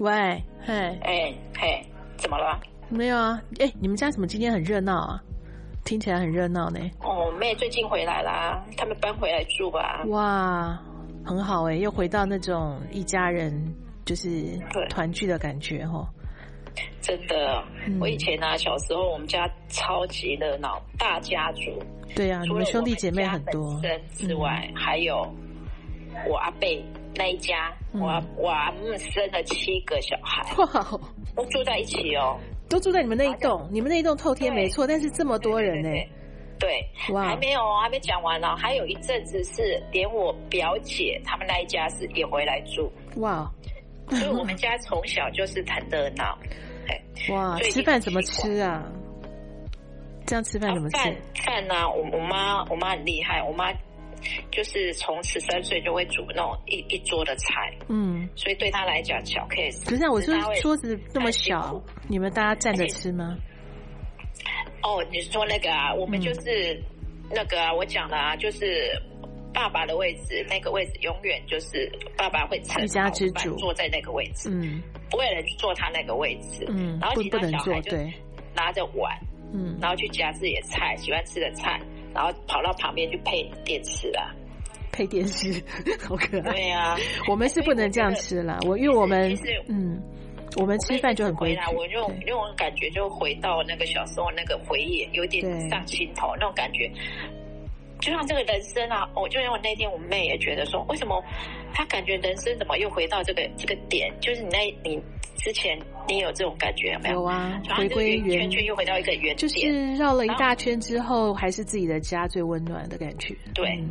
喂，嘿，哎嘿，怎么了？没有啊，哎，你们家怎么今天很热闹啊？听起来很热闹呢。哦，妹最近回来啦，他们搬回来住吧。哇，很好哎，又回到那种一家人就是团聚的感觉哦。真的，嗯、我以前呢、啊，小时候我们家超级热闹，大家族。对啊，你们兄弟姐妹很多。生之外，嗯、还有我阿伯那一家，嗯、我我阿姆生了七个小孩，哇，都住在一起哦，都住在你们那一栋。你们那一栋透天没错，但是这么多人呢？对，哇，还没有，还没讲完呢。还有一阵子是连我表姐他们那一家是也回来住，哇，所以我们家从小就是很热闹。哇，吃饭怎么吃啊？这样吃饭怎么吃？饭饭呢？我我妈我妈很厉害，我妈就是从十三岁就会煮那种一一桌的菜，嗯，所以对他来讲小 case。可是我说桌子那么小，你们大家站着吃吗？哦，你说那个啊？我们就是那个啊，我讲的啊，就是。爸爸的位置，那个位置永远就是爸爸会承一家之主坐在那个位置，嗯，不会人去坐他那个位置，嗯，然后其他小孩就拿着碗，嗯，然后去夹自己的菜，喜欢吃的菜，然后跑到旁边去配电视啦，配电视，好可爱。对啊，我们是不能这样吃啦，我因为我们嗯，我们吃饭就很规矩，我用用感觉就回到那个小时候那个回忆，有点上心头那种感觉。就像这个人生啊，我就因为那天我妹也觉得说，为什么她感觉人生怎么又回到这个这个点？就是你那，你之前你有这种感觉有没有？有啊，回归圆圈圈又回到一个原点，就是绕了一大圈之后，还是自己的家最温暖的感觉。对，嗯、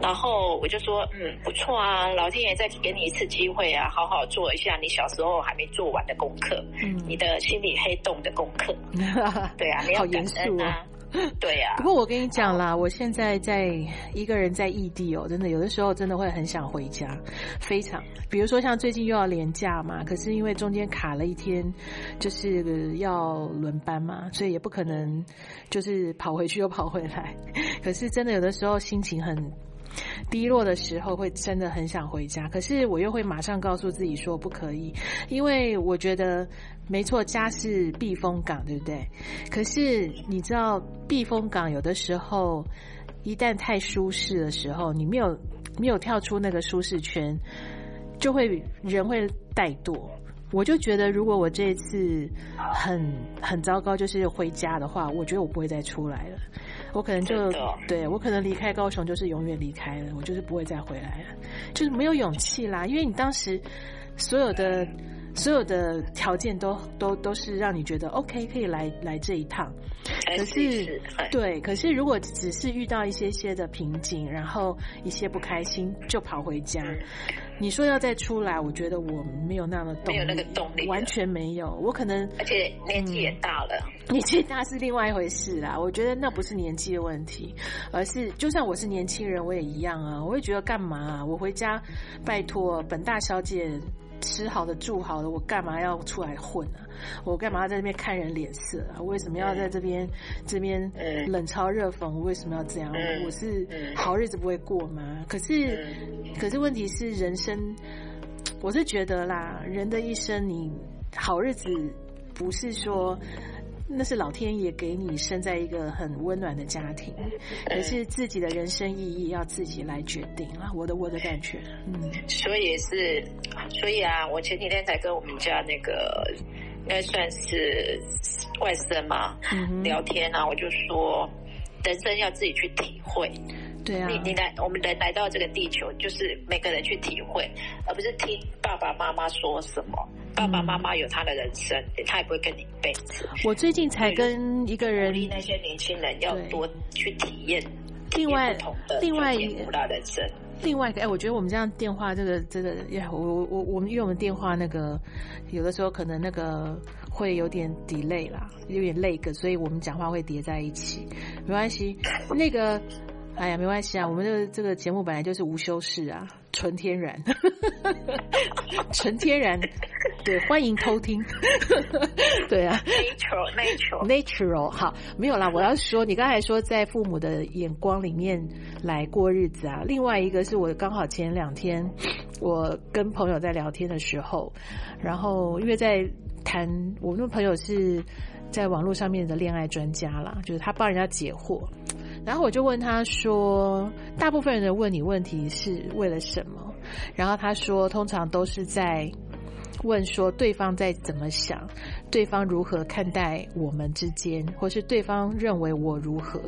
然后我就说，嗯，不错啊，老天爷再给你一次机会啊，好好做一下你小时候还没做完的功课，嗯，你的心理黑洞的功课。对啊，你要感恩啊。对呀、不过我跟你讲啦，我现在在一个人在异地哦，真的有的时候真的会很想回家，非常。比如说像最近又要连假嘛，可是因为中间卡了一天，就是要轮班嘛，所以也不可能就是跑回去又跑回来。可是真的有的时候心情很。低落的时候会真的很想回家，可是我又会马上告诉自己说不可以，因为我觉得没错，家是避风港，对不对？可是你知道避风港有的时候一旦太舒适的时候，你没有没有跳出那个舒适圈，就会人会怠惰。我就觉得如果我这一次很很糟糕，就是回家的话，我觉得我不会再出来了。我可能就对我可能离开高雄就是永远离开了，我就是不会再回来了，就是没有勇气啦。因为你当时所有的所有的条件都都都是让你觉得 OK 可以来来这一趟，可是对，可是如果只是遇到一些些的瓶颈，然后一些不开心就跑回家。你说要再出来，我觉得我没有那样的动力，没有那个动力，完全没有。我可能而且年纪也大了，嗯，年纪大是另外一回事啦。我觉得那不是年纪的问题，而是就算我是年轻人，我也一样啊。我会觉得干嘛啊？我回家拜托本大小姐。吃好的住好的，我干嘛要出来混啊？我干嘛要在这边看人脸色啊？为什么要在这边、嗯、这边冷嘲热讽？我为什么要这样？嗯、我是好日子不会过吗？可是，嗯、可是问题是人生，我是觉得啦，人的一生，你好日子不是说。那是老天爷给你生在一个很温暖的家庭，可是自己的人生意义要自己来决定啊！我的我的感觉，嗯，所以是，所以啊，我前几天才跟我们家那个应该算是外甥嘛，嗯、聊天啊，我就说，人生要自己去体会。对啊，你你来，我们人来到这个地球，就是每个人去体会，而不是听爸爸妈妈说什么。爸爸妈妈有他的人生，嗯、他也不会跟你一辈子。我最近才跟一个人，鼓励那些年轻人要多去体验，另外不同的另外一个人生。另外一个，哎，我觉得我们这样电话，这个这个，我我我我们因为我们电话那个有的时候可能那个会有点 delay 啦，有点 lag，所以我们讲话会叠在一起，没关系，那个。哎呀，没关系啊，我们的这个节目本来就是无修饰啊，纯天然，纯天然，对，欢迎偷听，对啊，natural，natural，natural，好，没有啦，我要说，你刚才说在父母的眼光里面来过日子啊，另外一个是我刚好前两天我跟朋友在聊天的时候，然后因为在谈，我那朋友是在网络上面的恋爱专家啦，就是他帮人家解惑，然后我就问他说，大部分人问你问题是为了什么？然后他说，通常都是在。问说对方在怎么想，对方如何看待我们之间，或是对方认为我如何，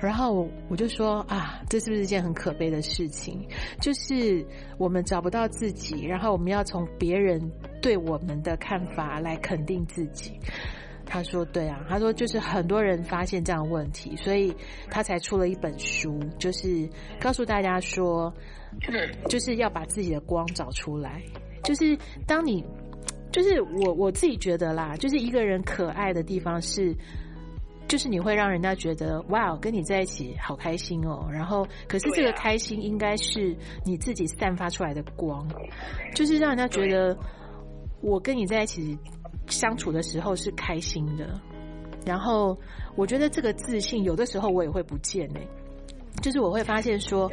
然后我就说啊，这是不是一件很可悲的事情？就是我们找不到自己，然后我们要从别人对我们的看法来肯定自己。他说对啊，他说就是很多人发现这样的问题，所以他才出了一本书，就是告诉大家说，就是要把自己的光找出来。就是当你，就是我我自己觉得啦，就是一个人可爱的地方是，就是你会让人家觉得哇，跟你在一起好开心哦。然后，可是这个开心应该是你自己散发出来的光，就是让人家觉得我跟你在一起相处的时候是开心的。然后，我觉得这个自信有的时候我也会不见呢，就是我会发现说，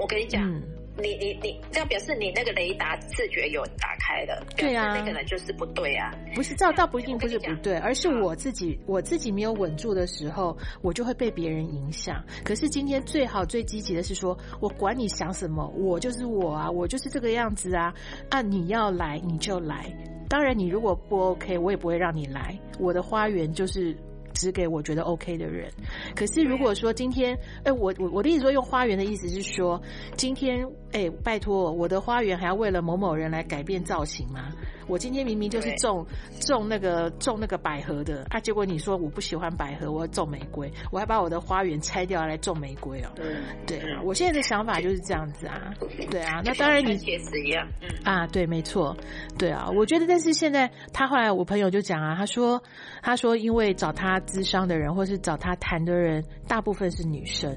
我跟你讲。嗯你你你这样表示你那个雷达视觉有打开的，对啊，那个人就是不对啊。不是，这倒不一定不是不对，而是我自己我自己没有稳住的时候，我就会被别人影响。可是今天最好最积极的是说，我管你想什么，我就是我啊，我就是这个样子啊。啊，你要来你就来，当然你如果不 OK，我也不会让你来。我的花园就是。只给我觉得 OK 的人。可是如果说今天，哎，我我我的意思说，用花园的意思是说，今天，哎，拜托，我的花园还要为了某某人来改变造型吗？我今天明明就是种种那个种那个百合的啊，结果你说我不喜欢百合，我要种玫瑰，我还把我的花园拆掉来种玫瑰哦。对，对啊，我现在的想法就是这样子啊。对啊，那当然你也是一样。嗯啊，对，没错。对啊，我觉得，但是现在他后来我朋友就讲啊，他说他说因为找他咨商的人或是找他谈的人，大部分是女生。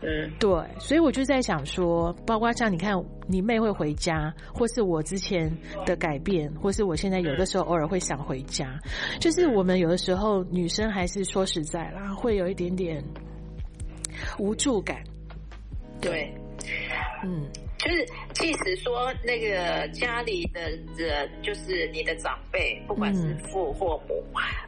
嗯，对，所以我就在想说，包括像你看，你妹会回家，或是我之前的改变，或是我现在有的时候偶尔会想回家，就是我们有的时候女生还是说实在啦，会有一点点无助感。对，嗯。就是，即使说那个家里的人，就是你的长辈，不管是父或母，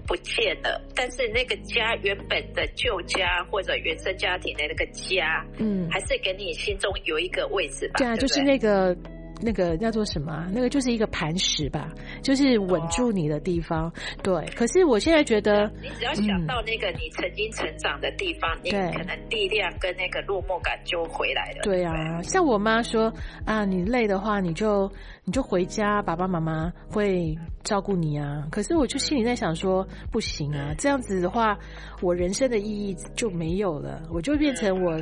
不见了，嗯，但是那个家原本的旧家或者原生家庭的那个家，嗯，还是给你心中有一个位置吧？对啊，对对就是那个。那个叫做什么？那个就是一个磐石吧，就是稳住你的地方。对，可是我现在觉得，你只要想到那个你曾经成长的地方，嗯、你可能力量跟那个落寞感就回来了。对啊，像我妈说啊，你累的话，你就你就回家，爸爸妈妈会照顾你啊。可是我就心里在想说，不行啊，这样子的话，我人生的意义就没有了，我就变成我，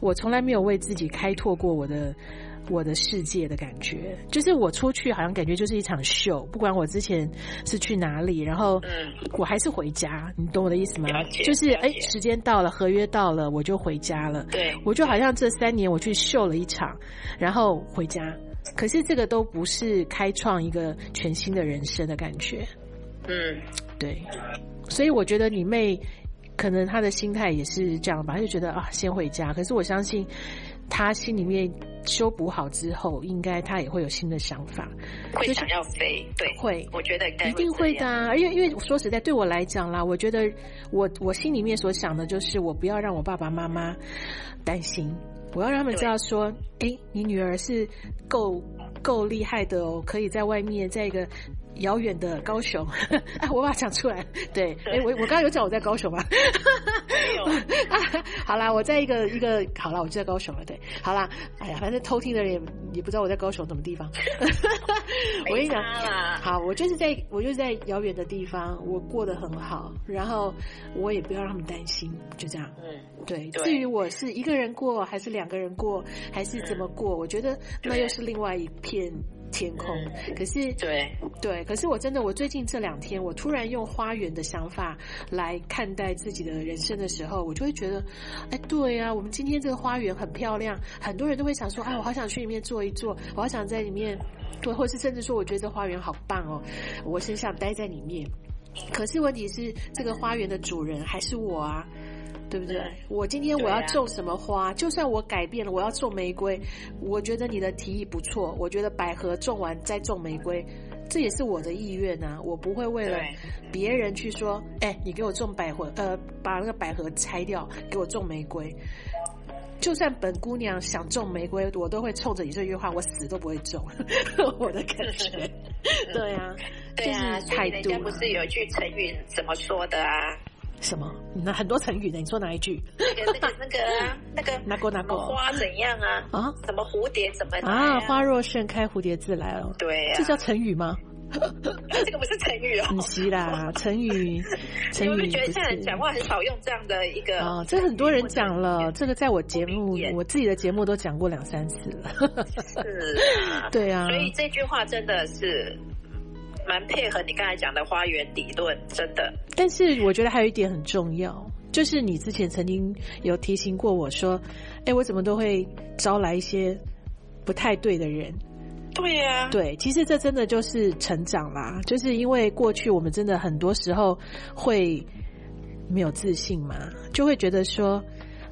我从来没有为自己开拓过我的。我的世界的感觉，就是我出去好像感觉就是一场秀，不管我之前是去哪里，然后我还是回家，你懂我的意思吗？就是哎，时间到了，合约到了，我就回家了。对，我就好像这三年我去秀了一场，然后回家，可是这个都不是开创一个全新的人生的感觉。嗯，对，所以我觉得你妹可能她的心态也是这样吧，她就觉得啊，先回家。可是我相信。他心里面修补好之后，应该他也会有新的想法，会想要飞，对，会，我觉得会一定会的啊。因为因为说实在，对我来讲啦，我觉得我我心里面所想的就是，我不要让我爸爸妈妈担心，我要让他们知道说，哎，你女儿是够够厉害的哦，可以在外面在一个。遥远的高雄，哎，我把它讲出来。对，哎、欸，我我刚刚有讲我在高雄吗？没有。啊，好啦，我在一个一个，好啦，我就在高雄了。对，好啦，哎呀，反正偷听的人也也不知道我在高雄什么地方。我跟你讲，好，我就是在我就是在遥远的地方，我过得很好，然后我也不要让他们担心，就这样。嗯，对。对，至于我是一个人过，还是两个人过，还是怎么过，嗯、我觉得那又是另外一片。天空，可是对对，可是我真的，我最近这两天，我突然用花园的想法来看待自己的人生的时候，我就会觉得，哎，对啊，我们今天这个花园很漂亮，很多人都会想说，哎，我好想去里面坐一坐，我好想在里面，对，或是甚至说，我觉得这花园好棒哦，我是想待在里面。可是问题是，这个花园的主人还是我啊。对不对？我今天我要种什么花？就算我改变了，我要种玫瑰，我觉得你的提议不错。我觉得百合种完再种玫瑰，这也是我的意愿啊。我不会为了别人去说，哎，你给我种百合，呃，把那个百合拆掉，给我种玫瑰。就算本姑娘想种玫瑰，我都会冲着你这句话，我死都不会种。我的感觉，对啊，对啊，所以人家不是有一句成语怎么说的啊？什么？那很多成语呢？你说哪一句？那个、那个、那个、啊、那个，哪个花怎样啊？啊？什么蝴蝶怎么啊，啊？花若盛开，蝴蝶自来了。对、啊，这叫成语吗？这个不是成语哦。不是啦，成语，成语不是。你觉得现在人讲话很少用这样的一个？哦，这很多人讲了。这个在我节目，我自己的节目都讲过两三次了。是啊，对啊。所以这句话真的是。蛮配合你刚才讲的花园理论，真的。但是我觉得还有一点很重要，就是你之前曾经有提醒过我说：“哎，我怎么都会招来一些不太对的人。”对呀，对，其实这真的就是成长啦，就是因为过去我们真的很多时候会没有自信嘛，就会觉得说：“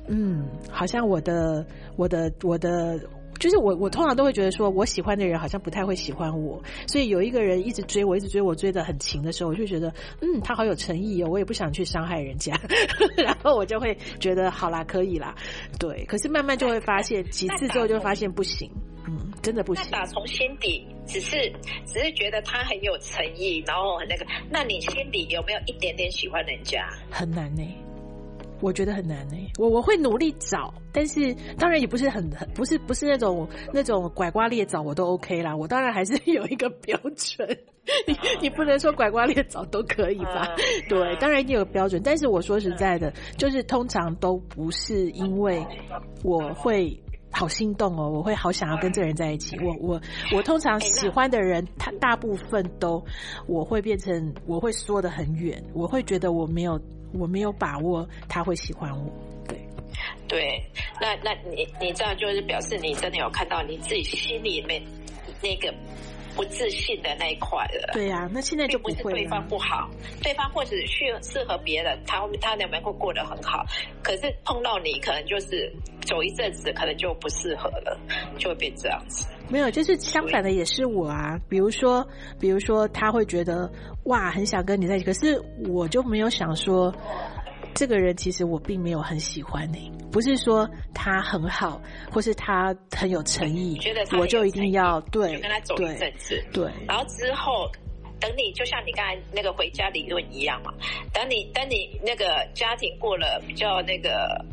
嗯，好像我的、我的、我的。”就是我，我通常都会觉得说，我喜欢的人好像不太会喜欢我，所以有一个人一直追我，一直追我，追得很勤的时候，我就觉得，嗯，他好有诚意哦，我也不想去伤害人家，然后我就会觉得，好啦，可以啦，对。可是慢慢就会发现，几次之后就会发现不行，嗯，真的不行。打从心底只是只是觉得他很有诚意，然后很那个，那你心里有没有一点点喜欢人家？很难呢。我觉得很难呢、欸，我我会努力找，但是当然也不是很很不是不是那种那种拐瓜裂枣我都 OK 啦，我当然还是有一个标准，你你不能说拐瓜裂枣都可以吧？对，当然一定有标准，但是我说实在的，就是通常都不是因为我会好心动哦，我会好想要跟这个人在一起，我我我通常喜欢的人，他大部分都我会变成我会缩得很远，我会觉得我没有。我没有把握他会喜欢我，对，对，那那你你这样就是表示你真的有看到你自己心里面那个不自信的那一块了。对呀、啊，那现在就不是对方不好，对方或者适适合别人，他他两边会过得很好，可是碰到你，可能就是走一阵子，可能就不适合了，就会变这样子。没有，就是相反的，也是我啊。比如说，比如说，他会觉得哇，很想跟你在一起，可是我就没有想说，这个人其实我并没有很喜欢你。不是说他很好，或是他很有诚意，觉得我就一定要对跟他走一阵子，对。然后之后，等你就像你刚才那个回家理论一样嘛，等你等你那个家庭过了比较那个。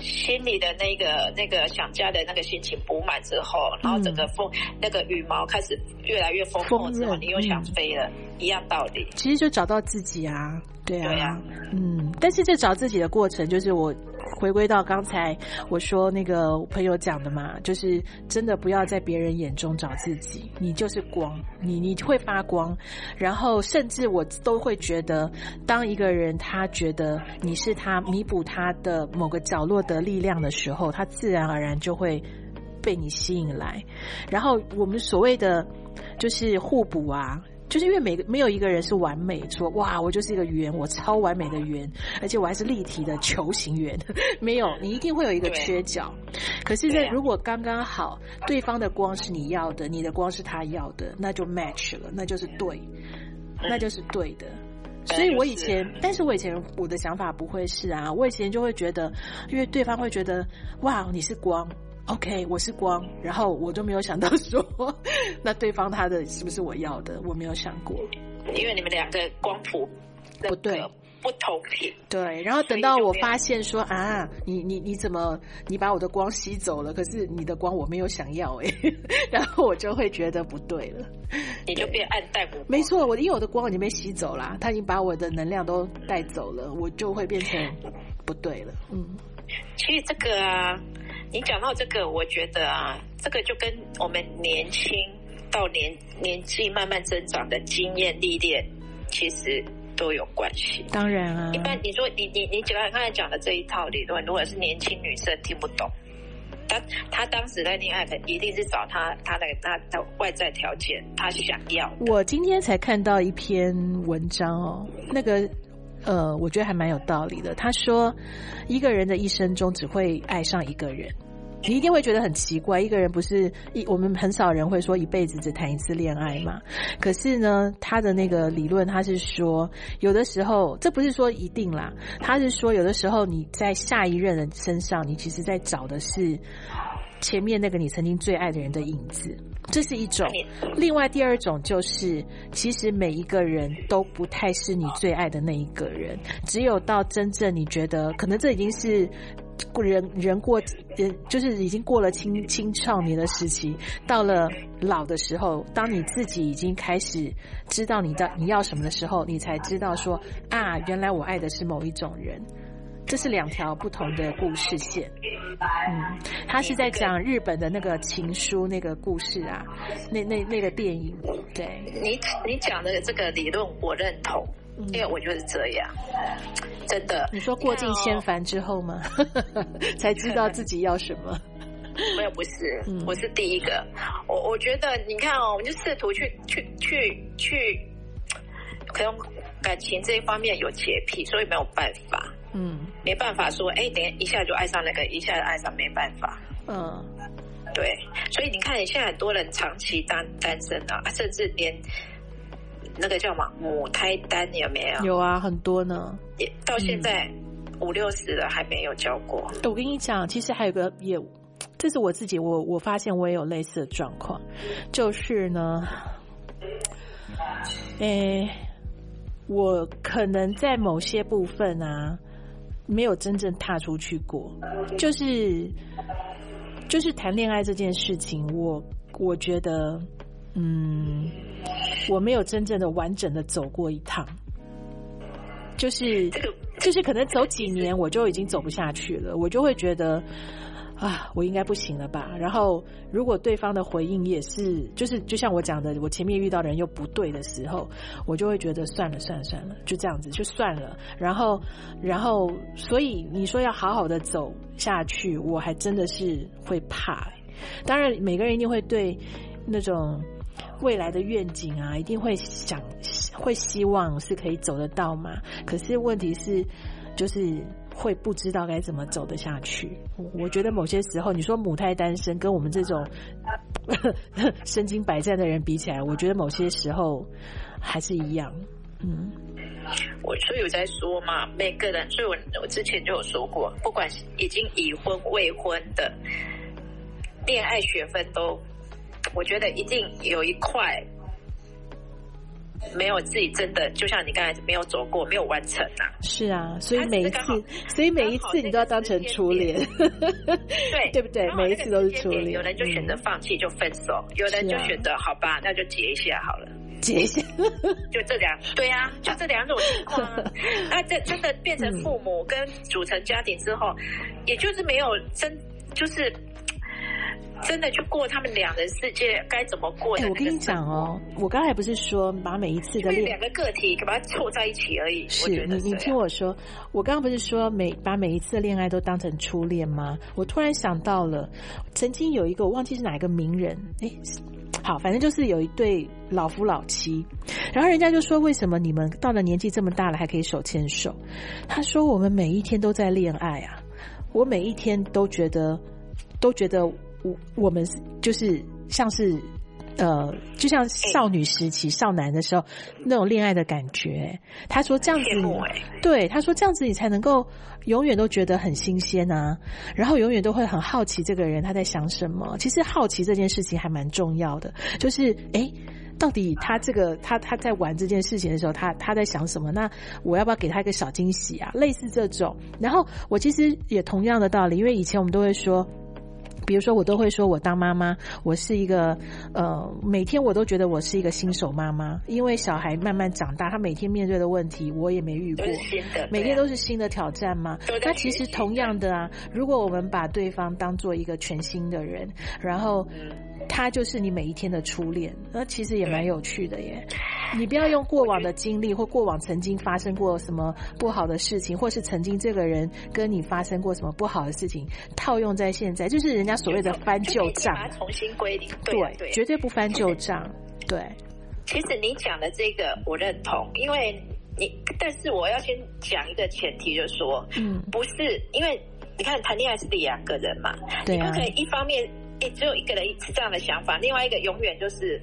心里的那个那个想家的那个心情补满之后，然后整个风、嗯、那个羽毛开始越来越丰厚之后，你又想飞了，嗯、一样道理。其实就找到自己啊，对啊，对啊，嗯。但是这找自己的过程，就是我。回归到刚才我说那个朋友讲的嘛，就是真的不要在别人眼中找自己，你就是光，你你会发光，然后甚至我都会觉得，当一个人他觉得你是他弥补他的某个角落的力量的时候，他自然而然就会被你吸引来，然后我们所谓的就是互补啊。就是因为每个没有一个人是完美，说哇，我就是一个圆，我超完美的圆，而且我还是立体的球形圆。没有，你一定会有一个缺角。可是，在如果刚刚好，对方的光是你要的，你的光是他要的，那就 match 了，那就是对，那就是对的。所以我以前，但是我以前我的想法不会是啊，我以前就会觉得，因为对方会觉得哇，你是光。OK，我是光，然后我就没有想到说，那对方他的是不是我要的？我没有想过，因为你们两个光谱不对，不同频。对，然后等到我发现说啊，你你你怎么你把我的光吸走了？可是你的光我没有想要哎，然后我就会觉得不对了，你就变暗淡无。没错，我因为我的光已经被吸走了，他已经把我的能量都带走了，我就会变成不对了。嗯，其实这个啊。你讲到这个，我觉得啊，这个就跟我们年轻到年年纪慢慢增长的经验历练，其实都有关系。当然啊，一般你说你你你讲刚才讲的这一套理论，如果是年轻女生听不懂，她她当时在恋爱，一定是找她她的她的外在条件，她想要。我今天才看到一篇文章哦，那个。呃，我觉得还蛮有道理的。他说，一个人的一生中只会爱上一个人。你一定会觉得很奇怪，一个人不是一，我们很少人会说一辈子只谈一次恋爱嘛？可是呢，他的那个理论，他是说有的时候，这不是说一定啦，他是说有的时候你在下一任的身上，你其实在找的是前面那个你曾经最爱的人的影子，这是一种。另外第二种就是，其实每一个人都不太是你最爱的那一个人，只有到真正你觉得可能这已经是。人人过人就是已经过了青青少年的时期，到了老的时候，当你自己已经开始知道你的你要什么的时候，你才知道说啊，原来我爱的是某一种人。这是两条不同的故事线。嗯，他是在讲日本的那个情书那个故事啊，那那那个电影。对，你你讲的这个理论我认同。因为我就是这样，真的。你说过尽千帆之后吗？才知道自己要什么？没有，不是，我是第一个。我我觉得，你看哦，我就试图去去去去，可能感情这一方面有洁癖，所以没有办法。嗯，没办法说，哎，等一下就爱上那个，一下就爱上，没办法。嗯，对。所以你看，你现在很多人长期单单身啊，甚至连。那个叫什么母胎单有没有？有啊，很多呢。也到现在五六十了还没有交过。我跟你讲，其实还有个业务，这是我自己，我我发现我也有类似的状况，就是呢，诶，我可能在某些部分啊，没有真正踏出去过，就是就是谈恋爱这件事情，我我觉得，嗯。我没有真正的完整的走过一趟，就是就是可能走几年我就已经走不下去了，我就会觉得啊，我应该不行了吧。然后如果对方的回应也是，就是就像我讲的，我前面遇到的人又不对的时候，我就会觉得算了算了算了，就这样子就算了。然后然后所以你说要好好的走下去，我还真的是会怕。当然每个人一定会对那种。未来的愿景啊，一定会想，会希望是可以走得到嘛。可是问题是，就是会不知道该怎么走得下去。我觉得某些时候，你说母胎单身跟我们这种 身经百战的人比起来，我觉得某些时候还是一样。嗯，我所以有在说嘛，每个人，所以我我之前就有说过，不管已经已婚未婚的，恋爱学分都。我觉得一定有一块没有自己真的，就像你刚才没有走过，没有完成呐、啊。是啊，所以每一次，所以每一次你都要当成初恋，对 对不对？每一次都是初恋。有人就选择放弃就分手，嗯、有人就选择好吧，那就结一下好了，结一下，就这两对啊，就这两种情况、啊。那这真的变成父母跟组成家庭之后，嗯、也就是没有真就是。真的去过他们俩的世界该怎么过？哎，我跟你讲哦，我刚才不是说把每一次的恋两个个体把它凑在一起而已。是你，你听我说，我刚刚不是说每把每一次的恋爱都当成初恋吗？我突然想到了，曾经有一个我忘记是哪一个名人，哎，好，反正就是有一对老夫老妻，然后人家就说，为什么你们到了年纪这么大了还可以手牵手？他说我们每一天都在恋爱啊，我每一天都觉得都觉得。我我们就是像是，呃，就像少女时期、少男的时候那种恋爱的感觉。他说这样子，对，他说这样子你才能够永远都觉得很新鲜啊，然后永远都会很好奇这个人他在想什么。其实好奇这件事情还蛮重要的，就是诶，到底他这个他他在玩这件事情的时候，他他在想什么？那我要不要给他一个小惊喜啊？类似这种。然后我其实也同样的道理，因为以前我们都会说。比如说，我都会说我当妈妈，我是一个呃，每天我都觉得我是一个新手妈妈，因为小孩慢慢长大，他每天面对的问题我也没遇过，每天都是新的挑战嘛。那其实同样的啊，如果我们把对方当做一个全新的人，然后他就是你每一天的初恋，那其实也蛮有趣的耶。你不要用过往的经历或过往曾经发生过什么不好的事情，或是曾经这个人跟你发生过什么不好的事情，套用在现在，就是人家所谓的翻旧账，重新归零。对，对，绝对不翻旧账。对。其实你讲的这个我认同，因为你，但是我要先讲一个前提，就是说，嗯，不是因为你看谈恋爱是两个人嘛，对啊，你不可以一方面，诶，只有一个人是这样的想法，另外一个永远就是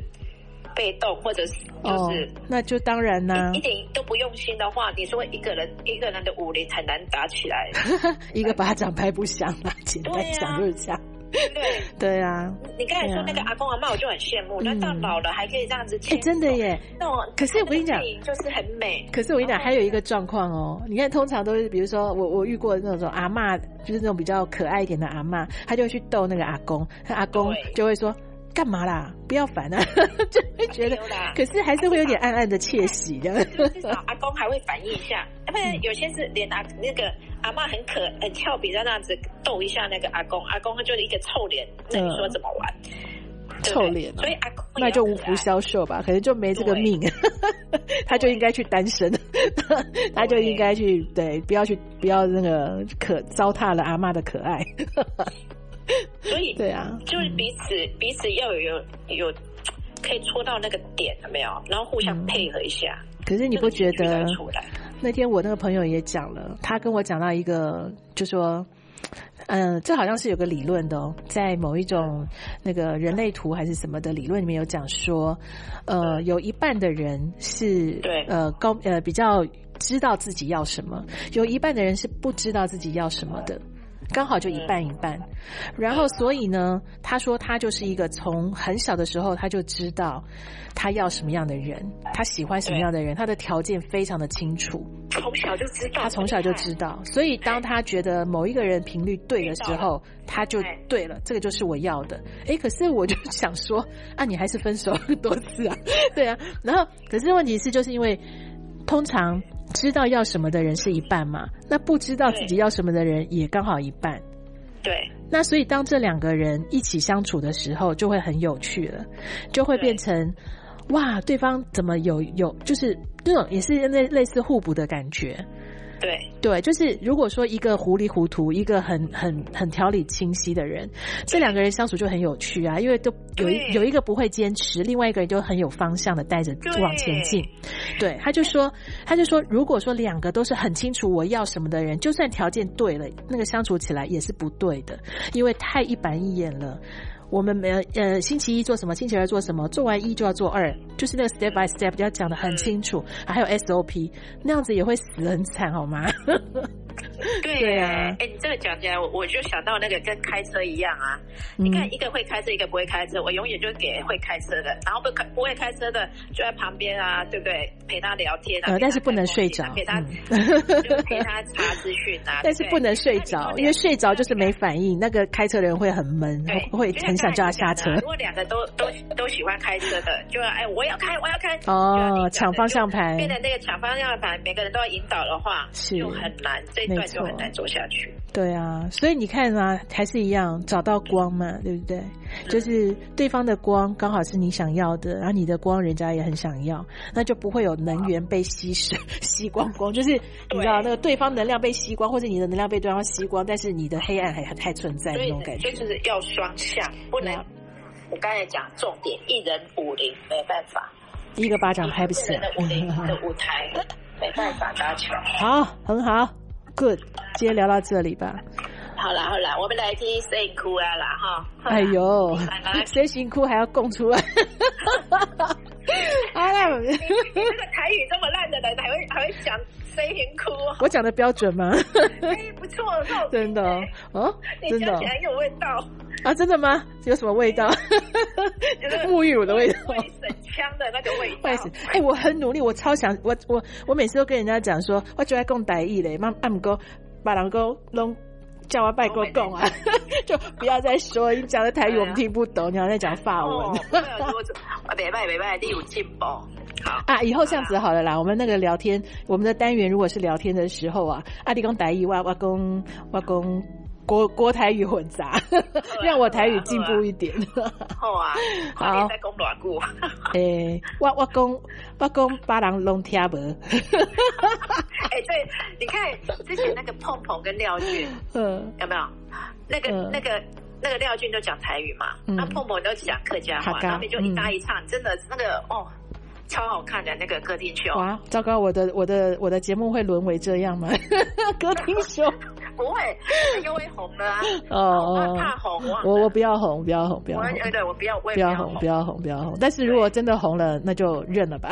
被动，或者是就是，哦、那就当然啦，一点都不用心的话，你说一个人一个人的武林很难打起来，一个巴掌拍不响嘛，简单讲就是这样。对对啊，你刚才说那个阿公阿妈，我就很羡慕。那到老了还可以这样子，哎，真的耶。那我可是我跟你讲，就是很美。可是我跟你讲，还有一个状况哦。你看，通常都是比如说我我遇过那种阿妈，就是那种比较可爱一点的阿妈，她就会去逗那个阿公，那阿公就会说。干嘛啦？不要烦啊！就会觉得，可是还是会有点暗暗的窃喜的。至少阿公还会反应一下，要不然有些是连阿那个阿嬷很可很俏皮的那样子逗一下那个阿公，阿公他就是一个臭脸，那你说怎么玩？臭脸，所以阿公那就无福消受吧，可能就没这个命，他就应该去单身，他就应该去对，不要去不要那个可糟蹋了阿嬷的可爱。所以对啊，就是彼此、嗯、彼此要有有有可以戳到那个点，有没有？然后互相配合一下。嗯、可是你不觉得？那天我那个朋友也讲了，他跟我讲到一个，就说，嗯，这好像是有个理论的哦，在某一种那个人类图还是什么的理论里面有讲说，呃，有一半的人是对呃高呃比较知道自己要什么，有一半的人是不知道自己要什么的。刚好就一半一半，然后所以呢，他说他就是一个从很小的时候他就知道他要什么样的人，他喜欢什么样的人，他的条件非常的清楚，从小就知道，他从小就知道，所以当他觉得某一个人频率对的时候，他就对了，这个就是我要的。诶，可是我就想说，啊，你还是分手很多次啊？对啊，然后可是问题是就是因为通常。知道要什么的人是一半嘛？那不知道自己要什么的人也刚好一半。对。那所以当这两个人一起相处的时候，就会很有趣了，就会变成哇，对方怎么有有就是这种也是类类似互补的感觉。对对，就是如果说一个糊里糊涂，一个很很很条理清晰的人，这两个人相处就很有趣啊，因为都有一有一个不会坚持，另外一个人就很有方向的带着往前进。对，对，他就说，他就说，如果说两个都是很清楚我要什么的人，就算条件对了，那个相处起来也是不对的，因为太一板一眼了。我们没有呃，星期一做什么，星期二做什么，做完一就要做二，就是那个 step by step 要讲的很清楚，还有 SOP，那样子也会死很惨，好吗？对呀啊，哎、欸，你这个讲起来，我我就想到那个跟开车一样啊。嗯、你看，一个会开车，一个不会开车，我永远就给会开车的，然后不开不会开车的就在旁边啊，对不对？陪他聊天啊，呃、但是不能睡着，陪他、嗯、就陪他查资讯啊。但是不能睡着，因为睡着就是没反应，那个开车的人会很闷，会很想叫他下车。如果两个都都都喜欢开车的，就要哎，我要开，我要开哦，抢方向盘，变成那个抢方向盘，每个人都要引导的话，是就很难。这一段就很难走下去。对啊，所以你看啊，还是一样找到光嘛，对不对？嗯、就是对方的光刚好是你想要的，然后你的光人家也很想要，那就不会有能源被吸收、吸光光。就是你知道那个对方能量被吸光，或者你的能量被对方吸光，但是你的黑暗还还存在那种感觉。就是要双向，不能。我刚才讲重点，一人五零没办法，一个巴掌拍不响。的舞台 没办法搭桥。好，很好。Good，今天聊到这里吧。好啦好啦，我们来听谁哭啊啦哈。哎呦，谁辛苦还要供出来？好啦，这个台语这么烂的人，还会还会讲谁辛苦？我讲的标准吗？哎，不错，真的哦，真的很有味道啊！真的吗？有什么味道？就是沐浴乳的味道，会省枪的那个味道。哎，我很努力，我超想我我我每次都跟人家讲说，我就爱供台语嘞，妈阿姆哥把人哥拢叫我拜过讲啊，就不要再说你讲的台语我们听不懂，你好像在讲法文。我别拜别拜，你有进步。好啊，以后这样子好了啦，我们那个聊天，我们的单元如果是聊天的时候啊，阿弟公台语，我我讲我讲。国国台语混杂，让我台语进步一点。好啊，好。再讲偌久？诶，我我公我讲，别人拢听无。你看之前那个碰碰跟廖俊，嗯，有没有？那个那个那个廖俊都讲台语嘛，那碰碰都讲客家话，他们就一搭一唱，真的那个哦。超好看的那个歌厅秀。哇，糟糕，我的我的我的节目会沦为这样吗？歌厅秀不会，因为红了啊。哦，怕红啊！我我不要红，不要红，不要红。对，我不要，我不要红，不要红，不要红。但是如果真的红了，那就认了吧。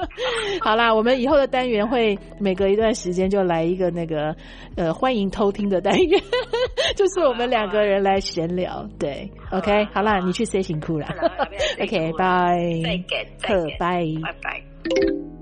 好啦，我们以后的单元会每隔一段时间就来一个那个呃欢迎偷听的单元，就是我们两个人来闲聊。对，OK，好啦，你去 say 辛苦了。OK，拜。再见，拜拜。